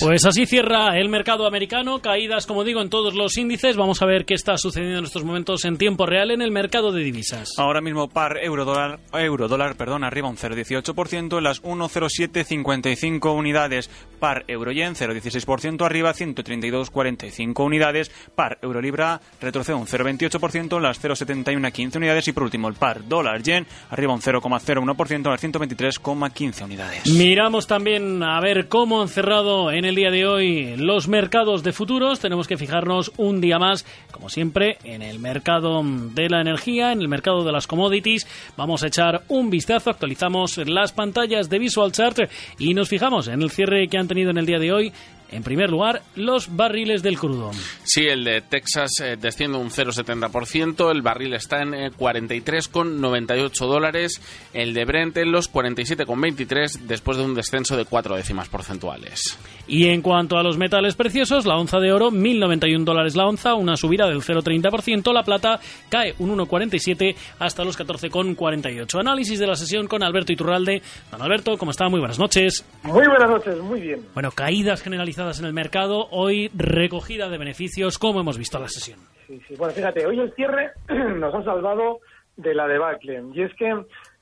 Pues así cierra el mercado americano, caídas, como digo, en todos los índices. Vamos a ver qué está sucediendo en estos momentos en tiempo real en el mercado de divisas. Ahora mismo par euro dólar, euro dólar, perdón, arriba un 0,18% en las 1,0755 unidades. Par euro yen 0,16% arriba 132,45 unidades. Par euro libra retrocede un 0,28% en las 0,7115 unidades y por último el par dólar yen arriba un 0,01% en las 123,15 unidades. Miramos también a ver cómo han cerrado en el día de hoy los mercados de futuros. Tenemos que fijarnos un día más, como siempre, en el mercado de la energía, en el mercado de las commodities. Vamos a echar un vistazo, actualizamos las pantallas de Visual Chart y nos fijamos en el cierre que han tenido en el día de hoy en primer lugar, los barriles del crudo. Sí, el de Texas eh, desciende un 0,70%, el barril está en 43,98 eh, dólares, el de Brent en los 47,23 después de un descenso de cuatro décimas porcentuales. Y en cuanto a los metales preciosos, la onza de oro, 1.091 dólares la onza, una subida del 0,30%, la plata cae un 1,47 hasta los 14,48. Análisis de la sesión con Alberto Iturralde. Don Alberto, ¿cómo está? Muy buenas noches. Muy buenas noches, muy bien. Bueno, caídas generalizadas en el mercado, hoy recogida de beneficios, como hemos visto la sesión. Sí, sí. Bueno, fíjate, hoy el cierre nos ha salvado de la debacle. Y es que,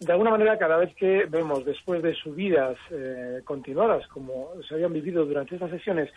de alguna manera, cada vez que vemos, después de subidas eh, continuadas, como se habían vivido durante estas sesiones,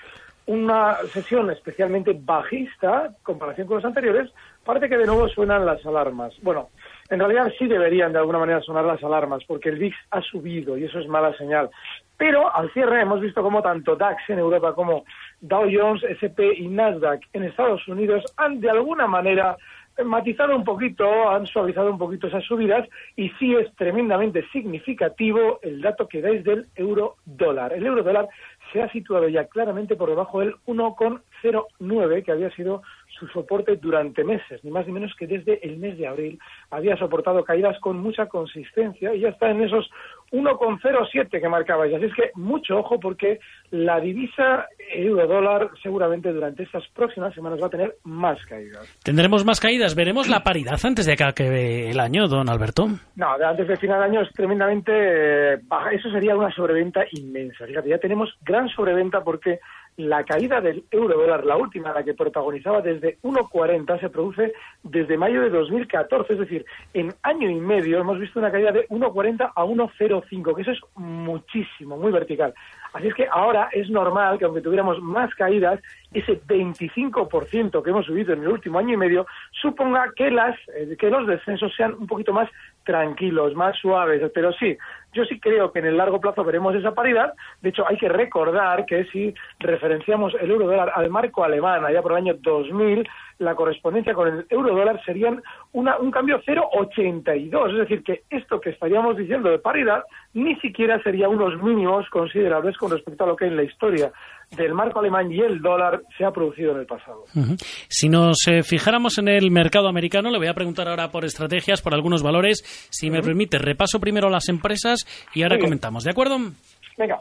una sesión especialmente bajista, en comparación con los anteriores, parece que de nuevo suenan las alarmas. Bueno, en realidad sí deberían de alguna manera sonar las alarmas, porque el VIX ha subido y eso es mala señal. Pero al cierre hemos visto como tanto DAX en Europa como Dow Jones, SP y Nasdaq en Estados Unidos han de alguna manera matizado un poquito, han suavizado un poquito esas subidas y sí es tremendamente significativo el dato que dais del euro dólar. El euro dólar se ha situado ya claramente por debajo del 1,09 que había sido su soporte durante meses, ni más ni menos que desde el mes de abril había soportado caídas con mucha consistencia y ya está en esos 1,07 que marcabais. Así es que mucho ojo porque la divisa euro-dólar seguramente durante estas próximas semanas va a tener más caídas. ¿Tendremos más caídas? ¿Veremos la paridad antes de que el año, don Alberto? No, antes del final del año es tremendamente baja. Eso sería una sobreventa inmensa. Fíjate, ya tenemos gran sobreventa porque la caída del euro dólar, la última, la que protagonizaba desde 1,40, se produce desde mayo de 2014, es decir, en año y medio hemos visto una caída de 1,40 a 1,05, que eso es muchísimo, muy vertical. Así es que ahora es normal que aunque tuviéramos más caídas, ese 25% que hemos subido en el último año y medio suponga que las eh, que los descensos sean un poquito más tranquilos, más suaves, pero sí, yo sí creo que en el largo plazo veremos esa paridad. De hecho, hay que recordar que si referenciamos el euro dólar al marco alemán allá por el año 2000, la correspondencia con el euro dólar serían una, un cambio 0,82. Es decir, que esto que estaríamos diciendo de paridad ni siquiera sería unos mínimos considerables con respecto a lo que en la historia del marco alemán y el dólar se ha producido en el pasado. Si nos eh, fijáramos en el mercado americano, le voy a preguntar ahora por estrategias, por algunos valores. Si me permite, repaso primero las empresas y ahora comentamos, ¿de acuerdo? Venga.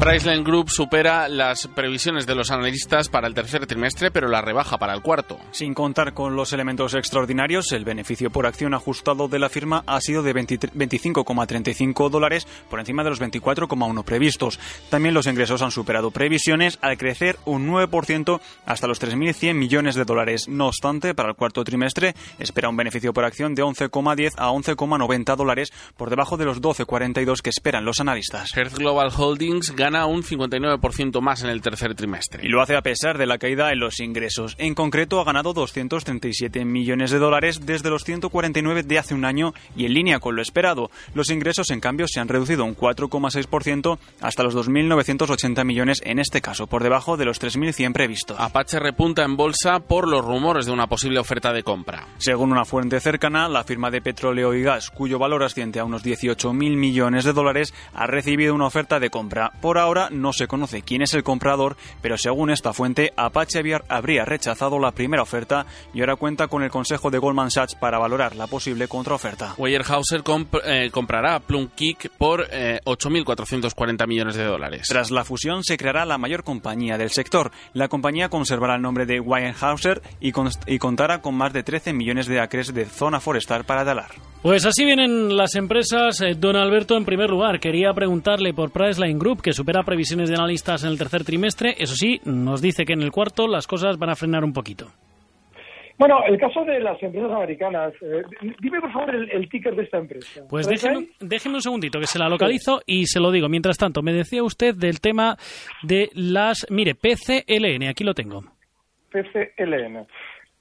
Priceline Group supera las previsiones de los analistas para el tercer trimestre, pero la rebaja para el cuarto. Sin contar con los elementos extraordinarios, el beneficio por acción ajustado de la firma ha sido de 25,35 dólares por encima de los 24,1 previstos. También los ingresos han superado previsiones al crecer un 9% hasta los 3.100 millones de dólares. No obstante, para el cuarto trimestre espera un beneficio por acción de 11,10 a 11,90 dólares por debajo de los 12,42 que esperan los analistas. Health Global Holdings gana gana un 59% más en el tercer trimestre. Y lo hace a pesar de la caída en los ingresos. En concreto, ha ganado 237 millones de dólares desde los 149 de hace un año y en línea con lo esperado. Los ingresos, en cambio, se han reducido un 4,6% hasta los 2.980 millones en este caso, por debajo de los 3.100 previstos. Apache repunta en bolsa por los rumores de una posible oferta de compra. Según una fuente cercana, la firma de petróleo y gas, cuyo valor asciende a unos 18.000 millones de dólares, ha recibido una oferta de compra. Por ahora no se conoce quién es el comprador, pero según esta fuente, Apache habría rechazado la primera oferta y ahora cuenta con el consejo de Goldman Sachs para valorar la posible contraoferta. Weyerhaeuser eh, comprará Plum Kick por 8.440 eh, millones de dólares. Tras la fusión se creará la mayor compañía del sector. La compañía conservará el nombre de Weyerhaeuser y, y contará con más de 13 millones de acres de zona forestal para dalar. Pues así vienen las empresas. Eh, don Alberto, en primer lugar, quería preguntarle por Priceline Group, que supera previsiones de analistas en el tercer trimestre. Eso sí, nos dice que en el cuarto las cosas van a frenar un poquito. Bueno, el caso de las empresas americanas. Eh, dime, por favor, el, ticker de esta empresa. Pues déjeme, déjeme, un segundito, que se la localizo y se lo digo. Mientras tanto, me decía usted del tema de las... Mire, PCLN, aquí lo tengo. PCLN.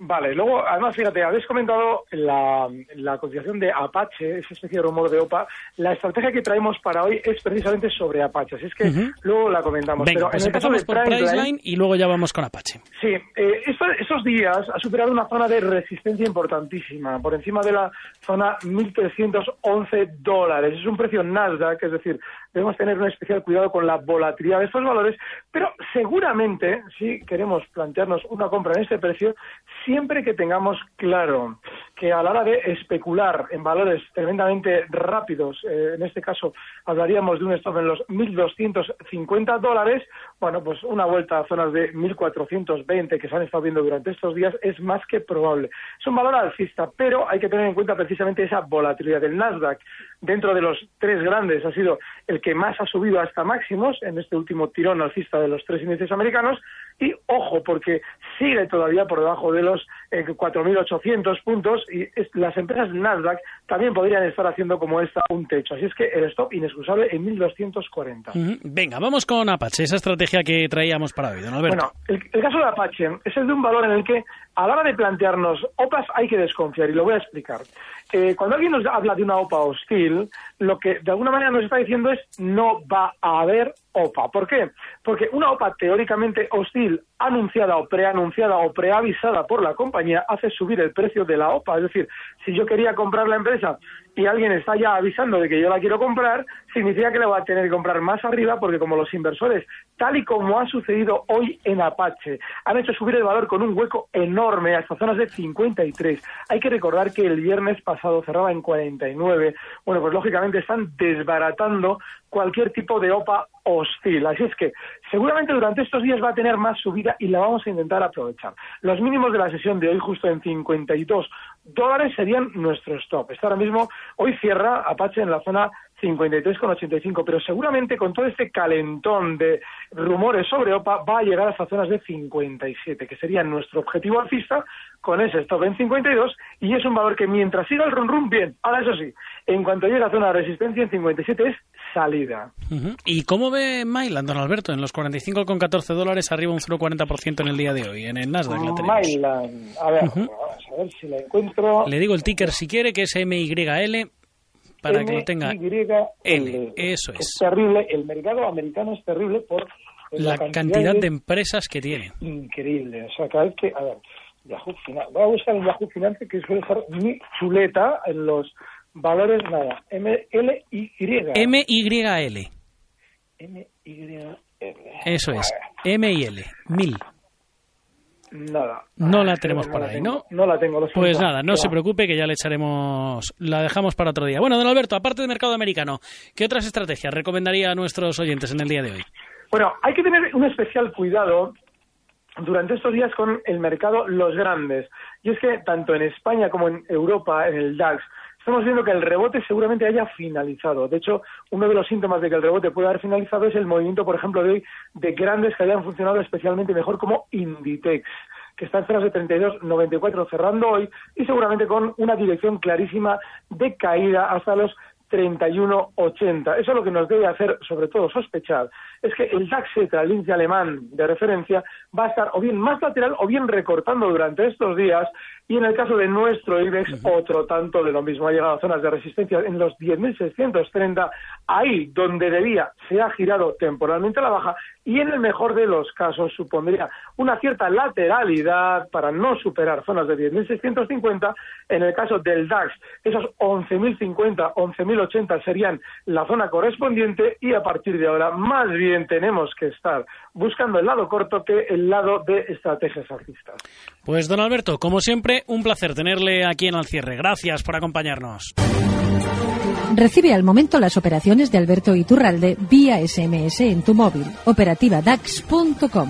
Vale, luego, además, fíjate, habéis comentado la, la cotización de Apache, esa especie de rumor de OPA. La estrategia que traemos para hoy es precisamente sobre Apache, así es que luego la comentamos. Pero pues en el caso de por Priceline y luego ya vamos con Apache. Sí, eh, esos días ha superado una zona de resistencia importantísima, por encima de la zona 1.311 dólares. Es un precio Nasdaq, es decir, debemos tener un especial cuidado con la volatilidad de estos valores, pero seguramente, si queremos plantearnos una compra en este precio, siempre que tengamos claro que a la hora de especular en valores tremendamente rápidos, eh, en este caso hablaríamos de un stop en los 1.250 dólares, bueno, pues una vuelta a zonas de 1.420 que se han estado viendo durante estos días es más que probable. Es un valor alcista, pero hay que tener en cuenta precisamente esa volatilidad del Nasdaq. Dentro de los tres grandes ha sido el que más ha subido hasta máximos en este último tirón alcista de los tres índices americanos y ojo, porque sigue todavía por debajo de los 4.800 eh, puntos y las empresas Nasdaq también podrían estar haciendo como esta un techo. Así es que el stop inexcusable en 1.240. Venga, vamos con Apache, esa estrategia que traíamos para hoy, don Alberto. Bueno, el, el caso de Apache es el de un valor en el que a la hora de plantearnos OPAs hay que desconfiar y lo voy a explicar. Eh, cuando alguien nos habla de una OPA hostil, lo que de alguna manera nos está diciendo es no va a haber OPA. ¿Por qué? Porque una OPA teóricamente hostil, anunciada o preanunciada o preavisada por la compañía, hace subir el precio de la OPA. Es decir, si yo quería comprar la empresa y alguien está ya avisando de que yo la quiero comprar, significa que la va a tener que comprar más arriba porque como los inversores, tal y como ha sucedido hoy en Apache, han hecho subir el valor con un hueco enorme hasta zonas de 53. Hay que recordar que el viernes pasado cerraba en 49. Bueno, pues lógicamente están desbaratando cualquier tipo de OPA hostil. Así es que seguramente durante estos días va a tener más subida y la vamos a intentar aprovechar. Los mínimos de la sesión de hoy, justo en 52 dólares, serían nuestro stop. Está ahora mismo, hoy cierra Apache en la zona 53,85, pero seguramente con todo este calentón de rumores sobre OPA va a llegar hasta zonas de 57, que sería nuestro objetivo alcista con ese stop en 52 y es un valor que mientras siga el run run bien. Ahora eso sí, en cuanto llegue a zona de resistencia en 57 es salida. ¿Y cómo ve Myland, don Alberto? En los 45,14 dólares arriba un 0,40% en el día de hoy, en el Nasdaq la Myland, a ver, vamos a ver si la encuentro. Le digo el ticker si quiere, que es MYL para que lo tenga. L, eso es. Es terrible, el mercado americano es terrible por la, cantidad, de... empresas que tiene. Increíble, o sea, cada vez que, a ver, Yahoo Finance, voy a buscar en Yahoo Finance que suele ser mi chuleta en los valores, nada, M, L, Y. M, Y, L. M, Y, L. Eso es, M y L, mil. Nada. No la tenemos por ahí, ¿no? No la tengo. pues nada, no se preocupe que ya le echaremos, la dejamos para otro día. Bueno, don Alberto, aparte del mercado americano, ¿qué otras estrategias recomendaría a nuestros oyentes en el día de hoy? Bueno, hay que tener un especial cuidado durante estos días con el mercado los grandes. Y es que tanto en España como en Europa, en el DAX, estamos viendo que el rebote seguramente haya finalizado. De hecho, uno de los síntomas de que el rebote pueda haber finalizado es el movimiento, por ejemplo, de hoy de grandes que hayan funcionado especialmente mejor como Inditex que está en zonas de 32,94 cerrando hoy y seguramente con una dirección clarísima de caída hasta los 31,80. Eso lo que nos debe hacer, sobre todo, sospechar, es que el DAX, el índice alemán de referencia, va a estar o bien más lateral o bien recortando durante estos días. Y en el caso de nuestro IBEX, otro tanto de lo mismo. Ha llegado a zonas de resistencia en los 10.630. Ahí donde debía, se ha girado temporalmente a la baja y en el mejor de los casos supondría una cierta lateralidad para no superar zonas de 10.650. En el caso del DAX, esos 11.050, 11.080 serían la zona correspondiente y a partir de ahora más bien tenemos que estar buscando el lado corto que el lado de estrategias alcistas. Pues don Alberto, como siempre, un placer tenerle aquí en el cierre. Gracias por acompañarnos. Recibe al momento las operaciones de Alberto Iturralde vía SMS en tu móvil. Operativa DAX.com.